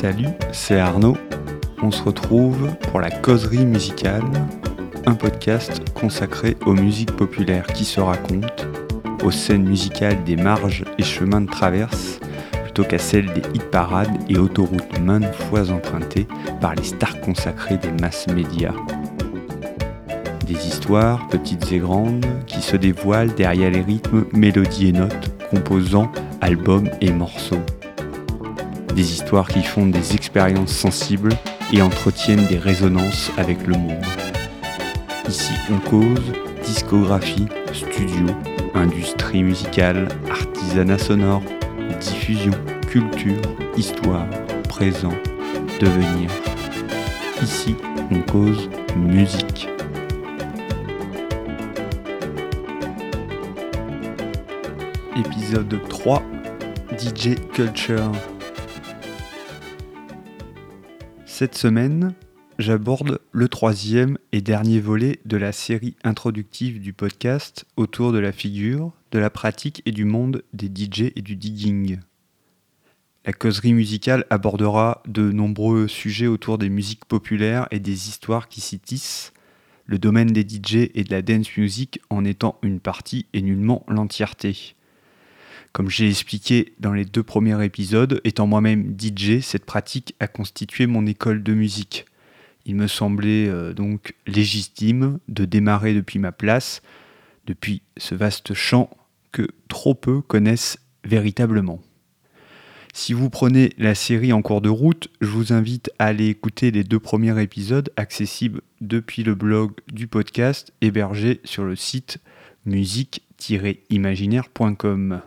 Salut, c'est Arnaud. On se retrouve pour la causerie musicale, un podcast consacré aux musiques populaires qui se racontent, aux scènes musicales des marges et chemins de traverse, plutôt qu'à celles des hit parades et autoroutes maintes fois empruntées par les stars consacrées des masses médias. Des histoires, petites et grandes, qui se dévoilent derrière les rythmes, mélodies et notes, composant albums et morceaux. Des histoires qui font des expériences sensibles et entretiennent des résonances avec le monde. Ici, on cause discographie, studio, industrie musicale, artisanat sonore, diffusion, culture, histoire, présent, devenir. Ici, on cause musique. Épisode 3 DJ Culture. Cette semaine, j'aborde le troisième et dernier volet de la série introductive du podcast autour de la figure, de la pratique et du monde des DJ et du digging. La causerie musicale abordera de nombreux sujets autour des musiques populaires et des histoires qui s'y tissent, le domaine des DJ et de la dance music en étant une partie et nullement l'entièreté. Comme j'ai expliqué dans les deux premiers épisodes, étant moi-même DJ, cette pratique a constitué mon école de musique. Il me semblait euh, donc légitime de démarrer depuis ma place, depuis ce vaste champ que trop peu connaissent véritablement. Si vous prenez la série en cours de route, je vous invite à aller écouter les deux premiers épisodes accessibles depuis le blog du podcast hébergé sur le site musique-imaginaire.com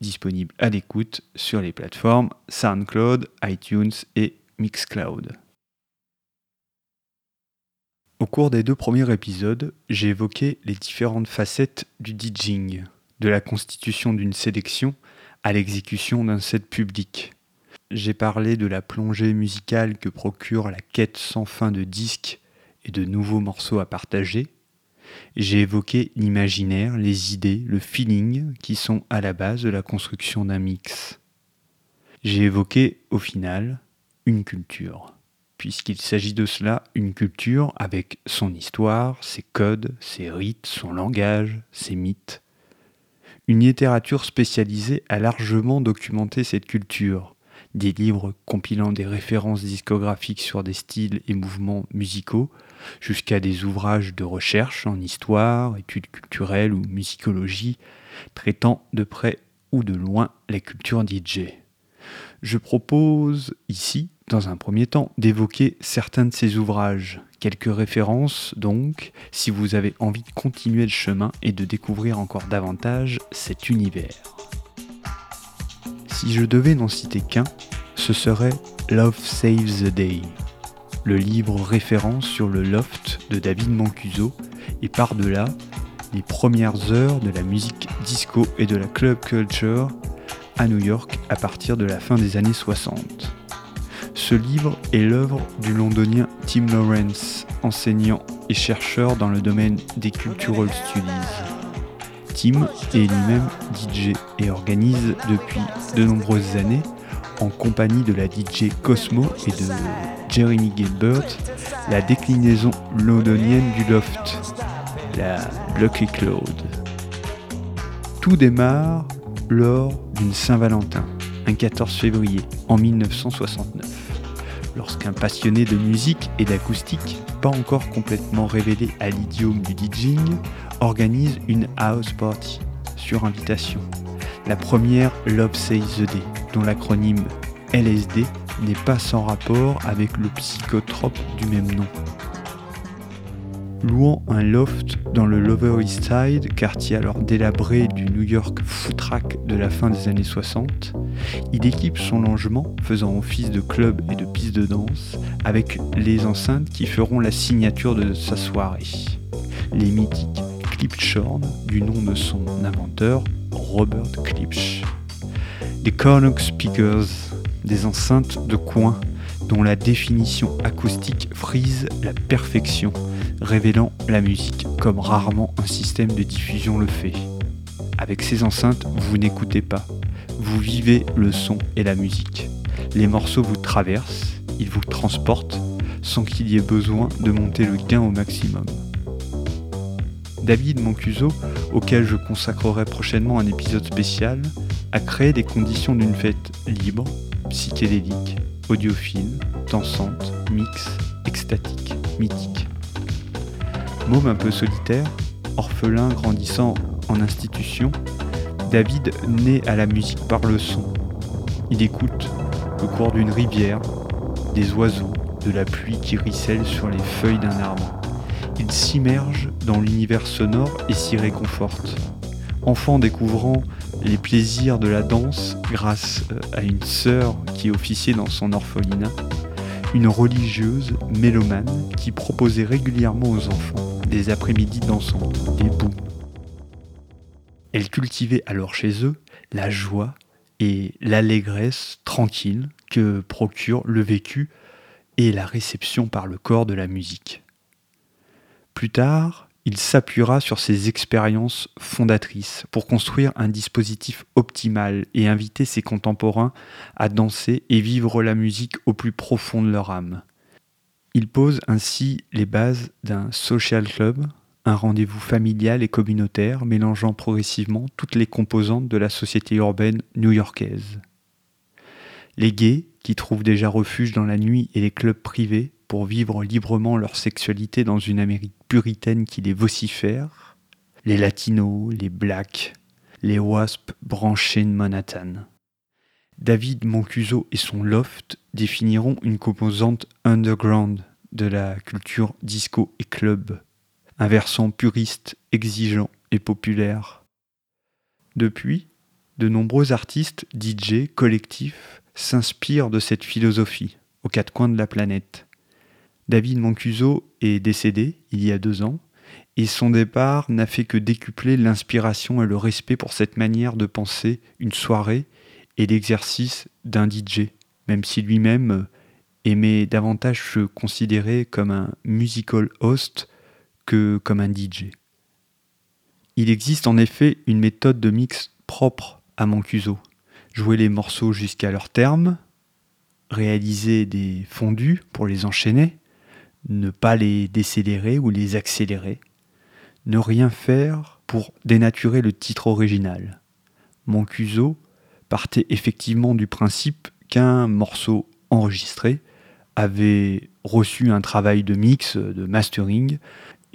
disponible à l'écoute sur les plateformes SoundCloud, iTunes et Mixcloud. Au cours des deux premiers épisodes, j'ai évoqué les différentes facettes du DJing, de la constitution d'une sélection à l'exécution d'un set public. J'ai parlé de la plongée musicale que procure la quête sans fin de disques et de nouveaux morceaux à partager, j'ai évoqué l'imaginaire, les idées, le feeling qui sont à la base de la construction d'un mix. J'ai évoqué, au final, une culture, puisqu'il s'agit de cela, une culture avec son histoire, ses codes, ses rites, son langage, ses mythes. Une littérature spécialisée a largement documenté cette culture, des livres compilant des références discographiques sur des styles et mouvements musicaux, jusqu'à des ouvrages de recherche en histoire, études culturelles ou musicologie, traitant de près ou de loin la culture DJ. Je propose ici, dans un premier temps, d'évoquer certains de ces ouvrages, quelques références donc, si vous avez envie de continuer le chemin et de découvrir encore davantage cet univers. Si je devais n'en citer qu'un, ce serait Love Saves the Day, le livre référence sur le loft de David Mancuso et par-delà les premières heures de la musique disco et de la club culture à New York à partir de la fin des années 60. Ce livre est l'œuvre du londonien Tim Lawrence, enseignant et chercheur dans le domaine des cultural studies. Tim est lui-même DJ et organise depuis de nombreuses années, en compagnie de la DJ Cosmo et de Jeremy Gilbert, la déclinaison londonienne du loft, la Lucky Cloud. Tout démarre lors d'une Saint-Valentin, un 14 février en 1969, lorsqu'un passionné de musique et d'acoustique, pas encore complètement révélé à l'idiome du DJing, organise une house party sur invitation. La première Love Says the dont l'acronyme LSD n'est pas sans rapport avec le psychotrope du même nom. Louant un loft dans le Lower East Side, quartier alors délabré du New York footrack de la fin des années 60, il équipe son logement, faisant office de club et de piste de danse, avec les enceintes qui feront la signature de sa soirée. Les mythiques Klipschorn, du nom de son inventeur, Robert Klipsch. Les Cornock Speakers, des enceintes de coin dont la définition acoustique frise la perfection, révélant la musique comme rarement un système de diffusion le fait. Avec ces enceintes, vous n'écoutez pas, vous vivez le son et la musique. Les morceaux vous traverse, il vous transporte sans qu'il y ait besoin de monter le gain au maximum. David Mancuso, auquel je consacrerai prochainement un épisode spécial, a créé des conditions d'une fête libre, psychédélique, audiophile, dansante, mix, extatique, mythique. Môme un peu solitaire, orphelin grandissant en institution, David naît à la musique par le son. Il écoute le cours d'une rivière, des oiseaux, de la pluie qui ricelle sur les feuilles d'un arbre. S'immerge dans l'univers sonore et s'y réconforte. Enfant découvrant les plaisirs de la danse grâce euh, à une sœur qui officiait dans son orphelinat, une religieuse mélomane qui proposait régulièrement aux enfants des après-midi dansants, des bouts. Elle cultivait alors chez eux la joie et l'allégresse tranquille que procure le vécu et la réception par le corps de la musique. Plus tard, il s'appuiera sur ses expériences fondatrices pour construire un dispositif optimal et inviter ses contemporains à danser et vivre la musique au plus profond de leur âme. Il pose ainsi les bases d'un social club, un rendez-vous familial et communautaire mélangeant progressivement toutes les composantes de la société urbaine new-yorkaise. Les gays, qui trouvent déjà refuge dans la nuit, et les clubs privés pour vivre librement leur sexualité dans une Amérique puritaine qui les vocifère, les latinos, les blacks, les wasps branchés de Manhattan. David Mancuso et son loft définiront une composante underground de la culture disco et club, un versant puriste, exigeant et populaire. Depuis, de nombreux artistes, DJ, collectifs s'inspirent de cette philosophie aux quatre coins de la planète. David Mancuso est décédé il y a deux ans et son départ n'a fait que décupler l'inspiration et le respect pour cette manière de penser une soirée et l'exercice d'un DJ, même si lui-même aimait davantage se considérer comme un musical host que comme un DJ. Il existe en effet une méthode de mix propre à Mancuso. Jouer les morceaux jusqu'à leur terme, réaliser des fondus pour les enchaîner, ne pas les décélérer ou les accélérer, ne rien faire pour dénaturer le titre original. Mancuso partait effectivement du principe qu'un morceau enregistré avait reçu un travail de mix, de mastering,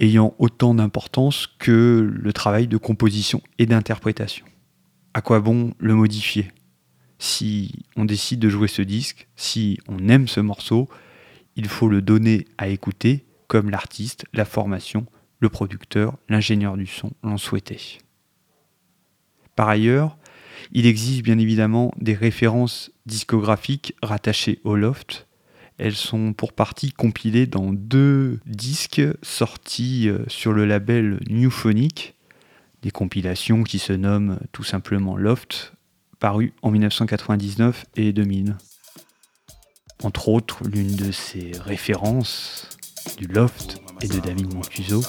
ayant autant d'importance que le travail de composition et d'interprétation. À quoi bon le modifier? Si on décide de jouer ce disque, si on aime ce morceau, il faut le donner à écouter comme l'artiste, la formation, le producteur, l'ingénieur du son l'ont souhaité. Par ailleurs, il existe bien évidemment des références discographiques rattachées au loft. Elles sont pour partie compilées dans deux disques sortis euh, sur le label Newphonic, des compilations qui se nomment tout simplement Loft, parues en 1999 et 2000. Entre autres, l'une de ses références du Loft et de David Mancuso,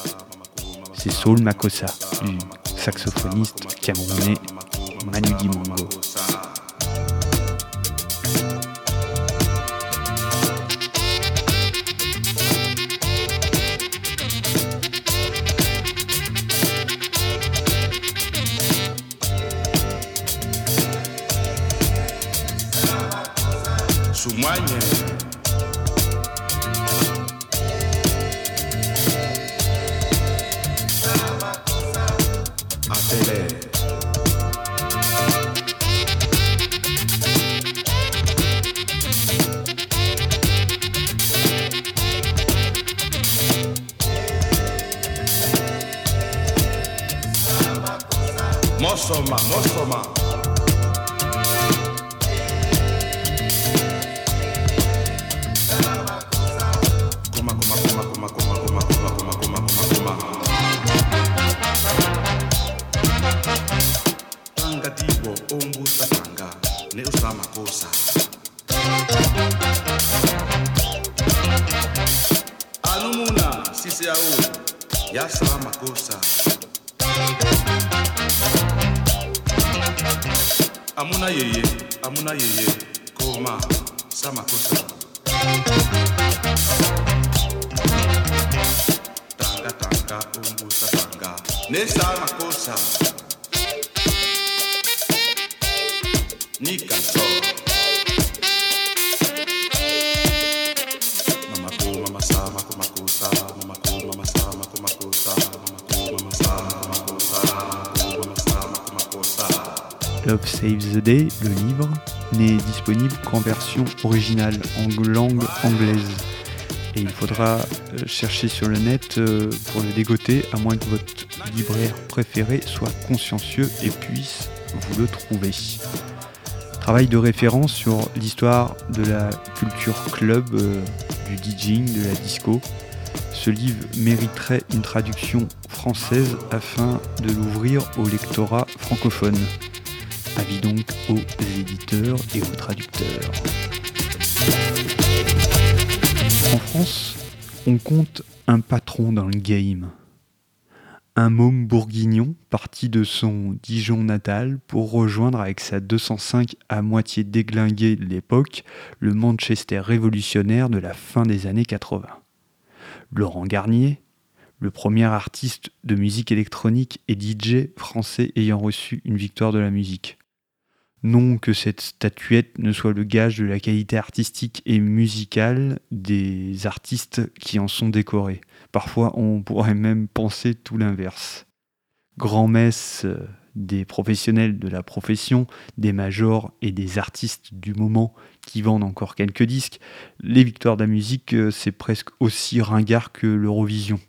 c'est Saul Makossa, du saxophoniste camerounais Manu Dimongo. témoignent. ne o alumuna amuna yeye amuna yeye. Koma tanga tanga umbusa tanga. Ne sa makosa Sa. Love Saves the Day, le livre, n'est disponible qu'en version originale, en langue anglaise. Et il faudra euh, chercher sur le net euh, pour le dégoter, à moins que votre libraire préféré soit consciencieux et puisse vous le trouver. Travail de référence sur l'histoire de la culture club, euh, du DJing, de la disco. Ce livre mériterait une traduction française afin de l'ouvrir au lectorat francophone. Avis donc aux éditeurs et aux traducteurs. En France, on compte un patron dans le game. Un môme bourguignon parti de son Dijon natal pour rejoindre avec sa 205 à moitié déglinguée de l'époque le Manchester révolutionnaire de la fin des années 80. Laurent Garnier, le premier artiste de musique électronique et DJ français ayant reçu une victoire de la musique. Non que cette statuette ne soit le gage de la qualité artistique et musicale des artistes qui en sont décorés. Parfois on pourrait même penser tout l'inverse. Grand-messe euh, des professionnels de la profession, des majors et des artistes du moment qui vendent encore quelques disques, les victoires de la musique, euh, c'est presque aussi ringard que l'Eurovision.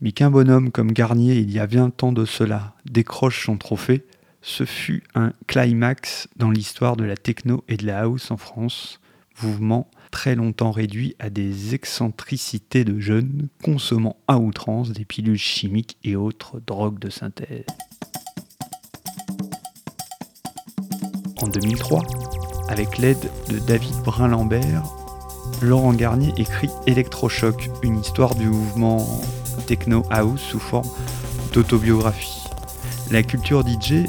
Mais qu'un bonhomme comme Garnier, il y a 20 ans de cela, décroche son trophée, ce fut un climax dans l'histoire de la techno et de la house en France, mouvement très longtemps réduit à des excentricités de jeunes consommant à outrance des pilules chimiques et autres drogues de synthèse. En 2003, avec l'aide de David Brun-Lambert, Laurent Garnier écrit Electrochoc, une histoire du mouvement techno house sous forme d'autobiographie. La culture DJ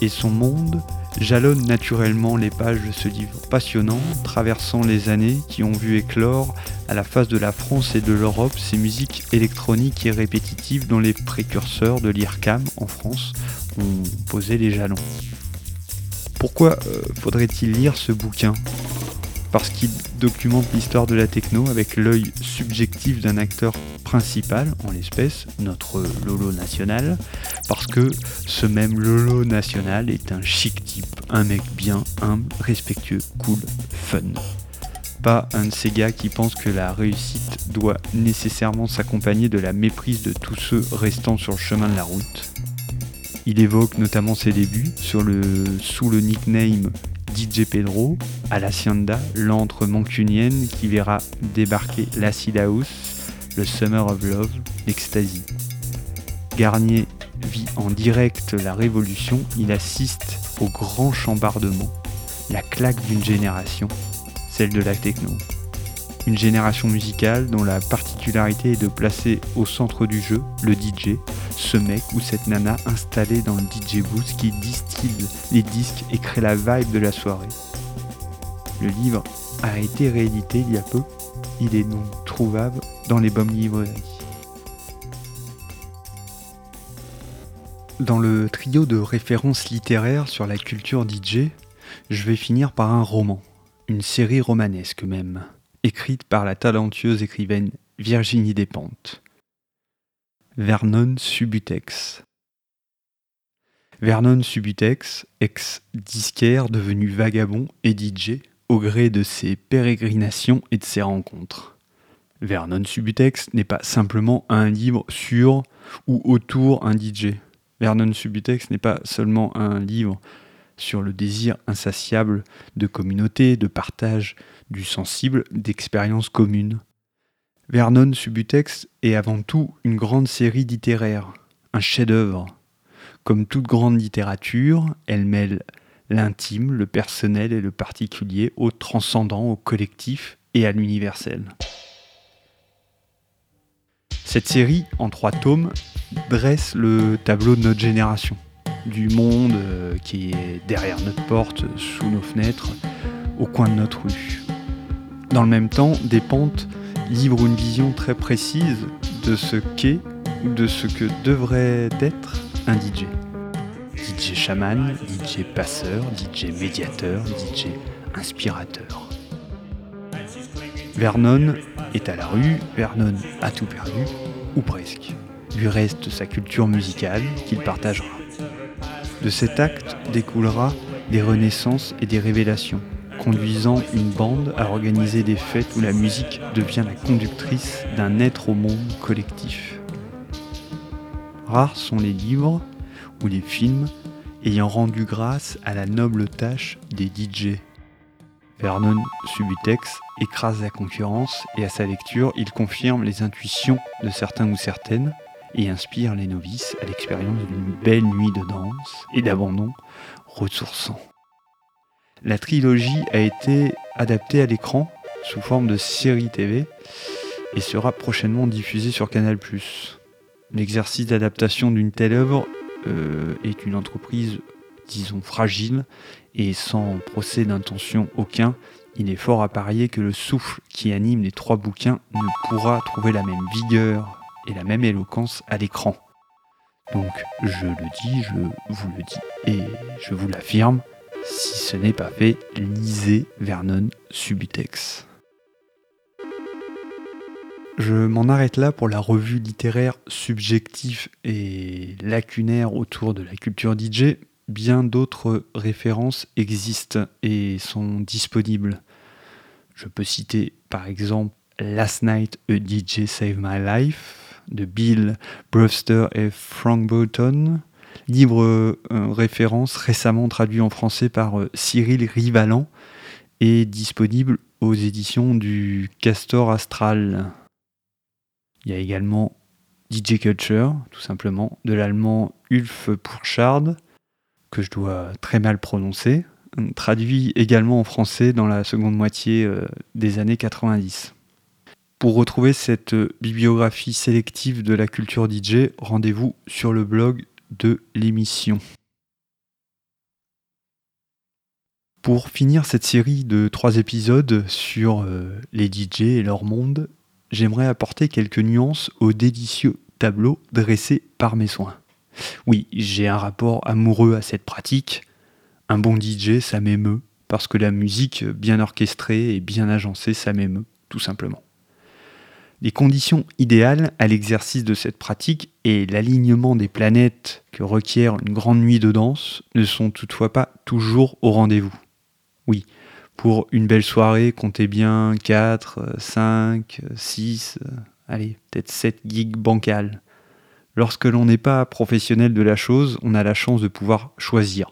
et son monde jalonnent naturellement les pages de ce livre passionnant, traversant les années qui ont vu éclore à la face de la France et de l'Europe ces musiques électroniques et répétitives dont les précurseurs de l'IRCAM en France ont posé les jalons. Pourquoi euh, faudrait-il lire ce bouquin? Parce qu'il documente l'histoire de la techno avec l'œil subjectif d'un acteur principal, en l'espèce, notre Lolo national, parce que ce même Lolo national est un chic type, un mec bien, humble, respectueux, cool, fun. Pas un de ces gars qui pensent que la réussite doit nécessairement s'accompagner de la méprise de tous ceux restant sur le chemin de la route. Il évoque notamment ses débuts sous le nickname DJ Pedro à l'antre mancunienne qui verra débarquer l'acid house, le Summer of Love, l'ecstasy. Garnier vit en direct la révolution, il assiste au grand chambardement, la claque d'une génération, celle de la techno. Une génération musicale dont la particularité est de placer au centre du jeu le DJ, ce mec ou cette nana installée dans le DJ booth qui distille les disques et crée la vibe de la soirée. Le livre a été réédité il y a peu, il est donc trouvable dans les bonnes librairies. Dans le trio de références littéraires sur la culture DJ, je vais finir par un roman, une série romanesque même, écrite par la talentueuse écrivaine Virginie Despentes. Vernon Subutex. Vernon Subutex, ex-disquaire devenu vagabond et DJ au gré de ses pérégrinations et de ses rencontres. Vernon Subutex n'est pas simplement un livre sur ou autour un DJ. Vernon Subutex n'est pas seulement un livre sur le désir insatiable de communauté, de partage, du sensible, d'expériences communes. Vernon Subutex est avant tout une grande série littéraire, un chef-d'œuvre. Comme toute grande littérature, elle mêle l'intime, le personnel et le particulier au transcendant, au collectif et à l'universel. Cette série, en trois tomes, dresse le tableau de notre génération, du monde euh, qui est derrière notre porte, sous nos fenêtres, au coin de notre rue. Dans le même temps, Despentes livre une vision très précise de ce qu'est ou de ce que devrait être un DJ. DJ chaman, DJ passeur, DJ médiateur, DJ inspirateur. Vernon est à la rue, Vernon a tout perdu, ou presque. Lui reste sa culture musicale qu'il partagera. De cet acte découlera des renaissances et des révélations, conduisant une bande à organiser des fêtes où la musique devient la conductrice d'un être au monde collectif. Rares sont les livres ou les films ayant rendu grâce à la noble tâche des DJ. Vernon Subutex écrase la concurrence et à sa lecture, il confirme les intuitions de certains ou certaines et inspire les novices à l'expérience d'une belle nuit de danse et d'abandon ressourçant. La trilogie a été adaptée à l'écran sous forme de série TV et sera prochainement diffusée sur Canal+. L'exercice d'adaptation d'une telle œuvre euh, est une entreprise, disons, fragile et sans procès d'intention aucun, il est fort à parier que le souffle qui anime les trois bouquins ne pourra trouver la même vigueur et la même éloquence à l'écran. Donc je le dis, je vous le dis et je vous l'affirme, si ce n'est pas fait, lisez Vernon Subutex. Je m'en arrête là pour la revue littéraire subjective et lacunaire autour de la culture DJ. Bien d'autres références existent et sont disponibles. Je peux citer par exemple Last Night a DJ Saved My Life de Bill Brewster et Frank Burton, livre euh, référence récemment traduit en français par euh, Cyril Rivalan et disponible aux éditions du Castor Astral. Il y a également DJ Culture, tout simplement, de l'allemand Ulf Pourchard, que je dois très mal prononcer, traduit également en français dans la seconde moitié euh, des années 90. Pour retrouver cette bibliographie sélective de la culture DJ, rendez-vous sur le blog de l'émission. Pour finir cette série de trois épisodes sur euh, les DJ et leur monde, j'aimerais apporter quelques nuances au délicieux tableau dressé par mes soins. Oui, j'ai un rapport amoureux à cette pratique. Un bon DJ, ça m'émeut, parce que la musique bien orchestrée et bien agencée, ça m'émeut, tout simplement. Les conditions idéales à l'exercice de cette pratique et l'alignement des planètes que requiert une grande nuit de danse ne sont toutefois pas toujours au rendez-vous. Oui, pour une belle soirée, comptez bien 4, 5, 6, allez, peut-être 7 gigs bancales. Lorsque l'on n'est pas professionnel de la chose, on a la chance de pouvoir choisir.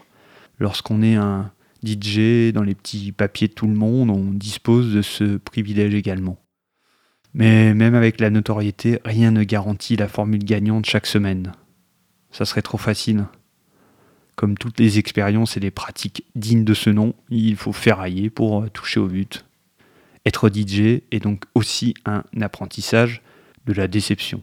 Lorsqu'on est un DJ dans les petits papiers de tout le monde, on dispose de ce privilège également. Mais même avec la notoriété, rien ne garantit la formule gagnante chaque semaine. Ça serait trop facile. Comme toutes les expériences et les pratiques dignes de ce nom, il faut ferrailler pour toucher au but. Être DJ est donc aussi un apprentissage de la déception.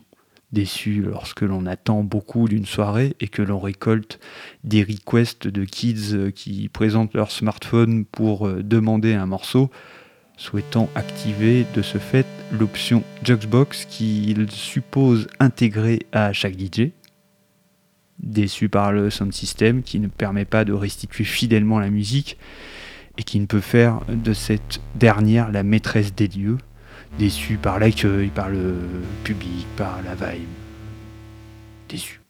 Déçu lorsque l'on attend beaucoup d'une soirée et que l'on récolte des requests de kids qui présentent leur smartphone pour euh, demander un morceau, souhaitant activer de ce fait l'option Juxbox qu'il suppose intégrer à chaque DJ. Déçu par le sound system qui ne permet pas de restituer fidèlement la musique et qui ne peut faire de cette dernière la maîtresse des lieux. Déçu par l'accueil, par le public, par la vibe. Déçu.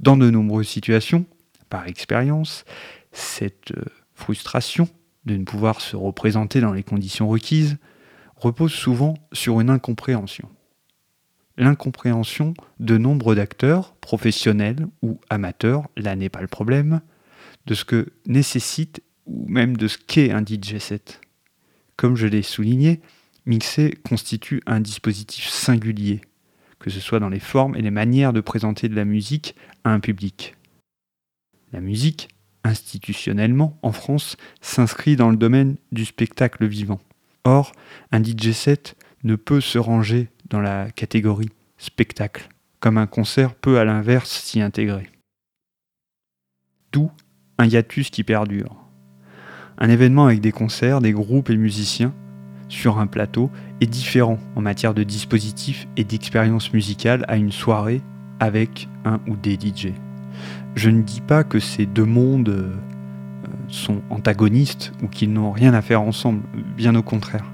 Dans de nombreuses situations, par expérience, cette euh, frustration de ne pouvoir se représenter dans les conditions requises, repose souvent sur une incompréhension. L'incompréhension de nombre d'acteurs, professionnels ou amateurs, là n'est pas le problème, de ce que nécessite ou même de ce qu'est un DJ set. Comme je l'ai souligné, mixer constitue un dispositif singulier, que ce soit dans les formes et les manières de présenter de la musique à un public. La musique, institutionnellement, en France, s'inscrit dans le domaine du spectacle vivant. Or, un DJ set ne peut se ranger dans la catégorie spectacle, comme un concert peut à l'inverse s'y intégrer. D'où un hiatus qui perdure. Un événement avec des concerts, des groupes et musiciens, sur un plateau est différent en matière de dispositifs et d'expérience musicale à une soirée avec un ou des DJ. Je ne dis pas que ces deux mondes euh, sont antagonistes ou qu'ils n'ont rien à faire ensemble, bien au contraire.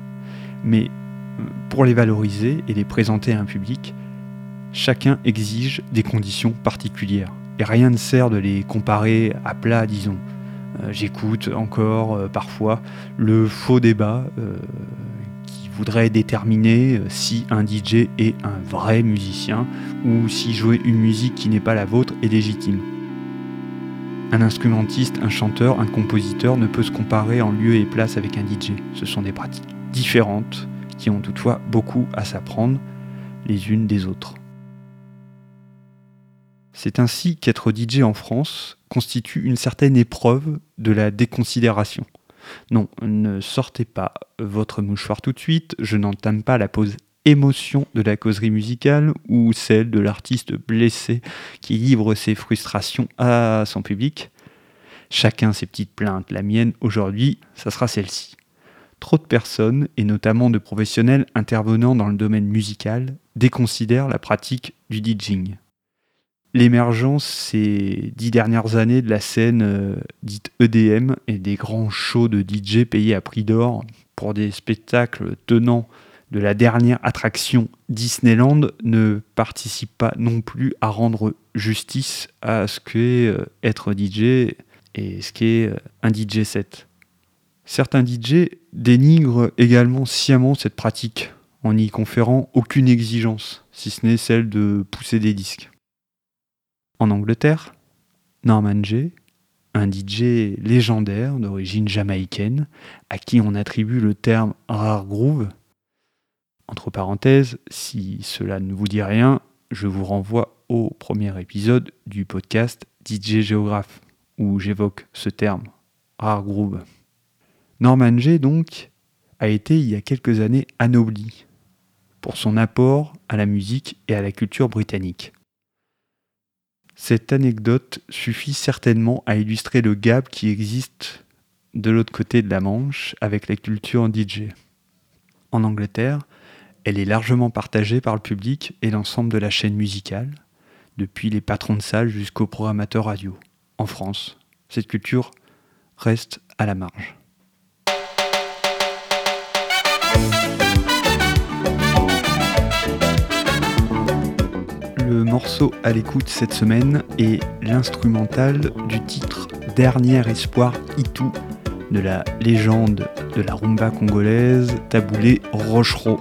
Mais euh, pour les valoriser et les présenter à un public, chacun exige des conditions particulières. Et rien ne sert de les comparer à plat, disons. Euh, j'écoute encore parfois le faux débat qui voudrait déterminer si un DJ est un vrai musicien ou si jouer une musique qui n'est pas la vôtre est légitime. Un instrumentiste, un chanteur, un compositeur ne peut se comparer en lieu et place avec un DJ. Ce sont des pratiques différentes qui ont toutefois beaucoup à s'apprendre les unes des autres. C'est ainsi qu'être DJ en France constitue une certaine épreuve de la déconsidération. Non, ne sortez pas votre mouchoir tout de suite, je n'entame pas la pause émotion de la causerie musicale ou celle de l'artiste blessé qui livre ses frustrations à son public? Chacun ses petites plaintes, la mienne aujourd'hui, ça sera celle-ci. Trop de personnes, et notamment de professionnels intervenant dans le domaine musical, déconsidèrent la pratique du DJing l'émergence ces dix dernières années de la scène euh, dite EDM et des grands shows de DJ payés à prix d'or pour des spectacles tenant de la dernière attraction Disneyland ne participe pas non plus à rendre justice à ce qu'est euh, être DJ et ce qu'est euh, un DJ set. Certains DJ dénigrent également sciemment cette pratique en n'y conférant aucune exigence, si ce n'est celle de pousser des disques. En Angleterre, Norman Jay, un DJ légendaire d'origine jamaïcaine, à qui on attribue le terme rare groove. Entre parenthèses, si cela ne vous dit rien, je vous renvoie au premier épisode du podcast DJ Géographe, où j'évoque ce terme, rare groove. Norman Jay, donc, a été il y a quelques années anobli pour son apport à la musique et à la culture britannique. Cette anecdote suffit certainement à illustrer le gap qui existe de l'autre côté de la Manche avec la culture DJ. En Angleterre, elle est largement partagée par le public et l'ensemble de la chaîne musicale, depuis les patrons de salle jusqu'aux programmateurs radio. En France, cette culture reste à la marge. Le morceau à l'écoute cette semaine est l'instrumental du titre Dernier espoir Itou de la légende de la rumba congolaise Taboulé Rochereau.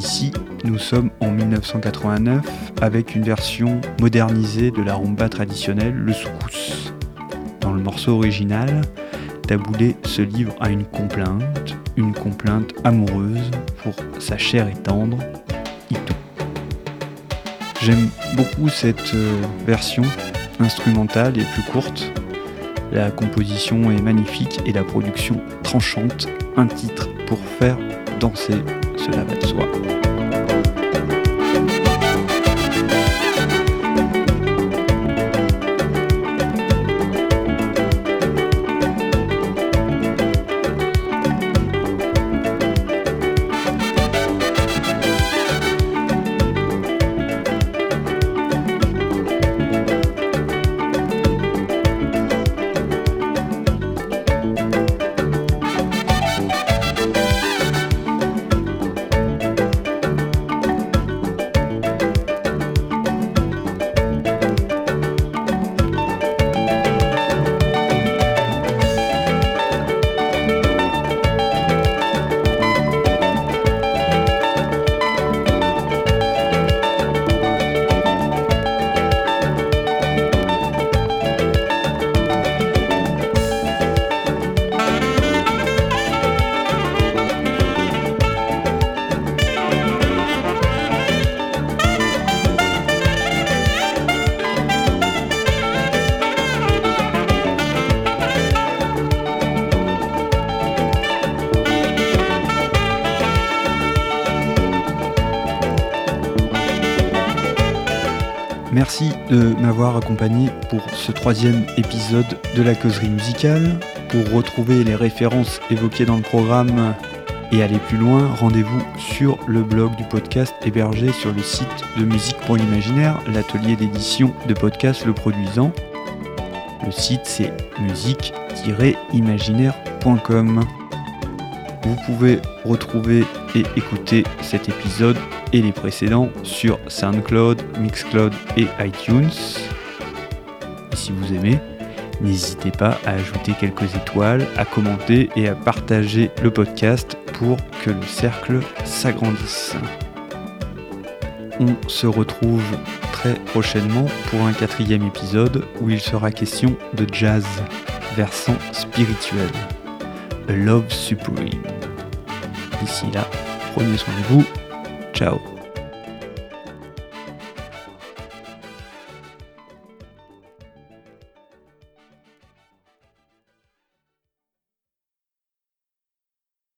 Ici, nous sommes en 1989 avec une version modernisée de la rumba traditionnelle, le soukous. Dans le morceau original, Taboulé se livre à une complainte, une complainte amoureuse pour sa chair et tendre, Itou. J'aime beaucoup cette euh, version instrumentale et plus courte. La composition est magnifique et la production tranchante. Un titre pour faire danser, cela va de soi. Accompagné pour ce troisième épisode de la causerie musicale. Pour retrouver les références évoquées dans le programme et aller plus loin, rendez-vous sur le blog du podcast hébergé sur le site de Musique pour l'imaginaire, l'atelier d'édition de podcast le produisant. Le site c'est musique-imaginaire.com. Vous pouvez retrouver et écouter cet épisode et les précédents sur SoundCloud, Mixcloud et iTunes. Si vous aimez, n'hésitez pas à ajouter quelques étoiles, à commenter et à partager le podcast pour que le cercle s'agrandisse. On se retrouve très prochainement pour un quatrième épisode où il sera question de jazz, versant spirituel. A Love Supreme. D'ici là, prenez soin de vous. Ciao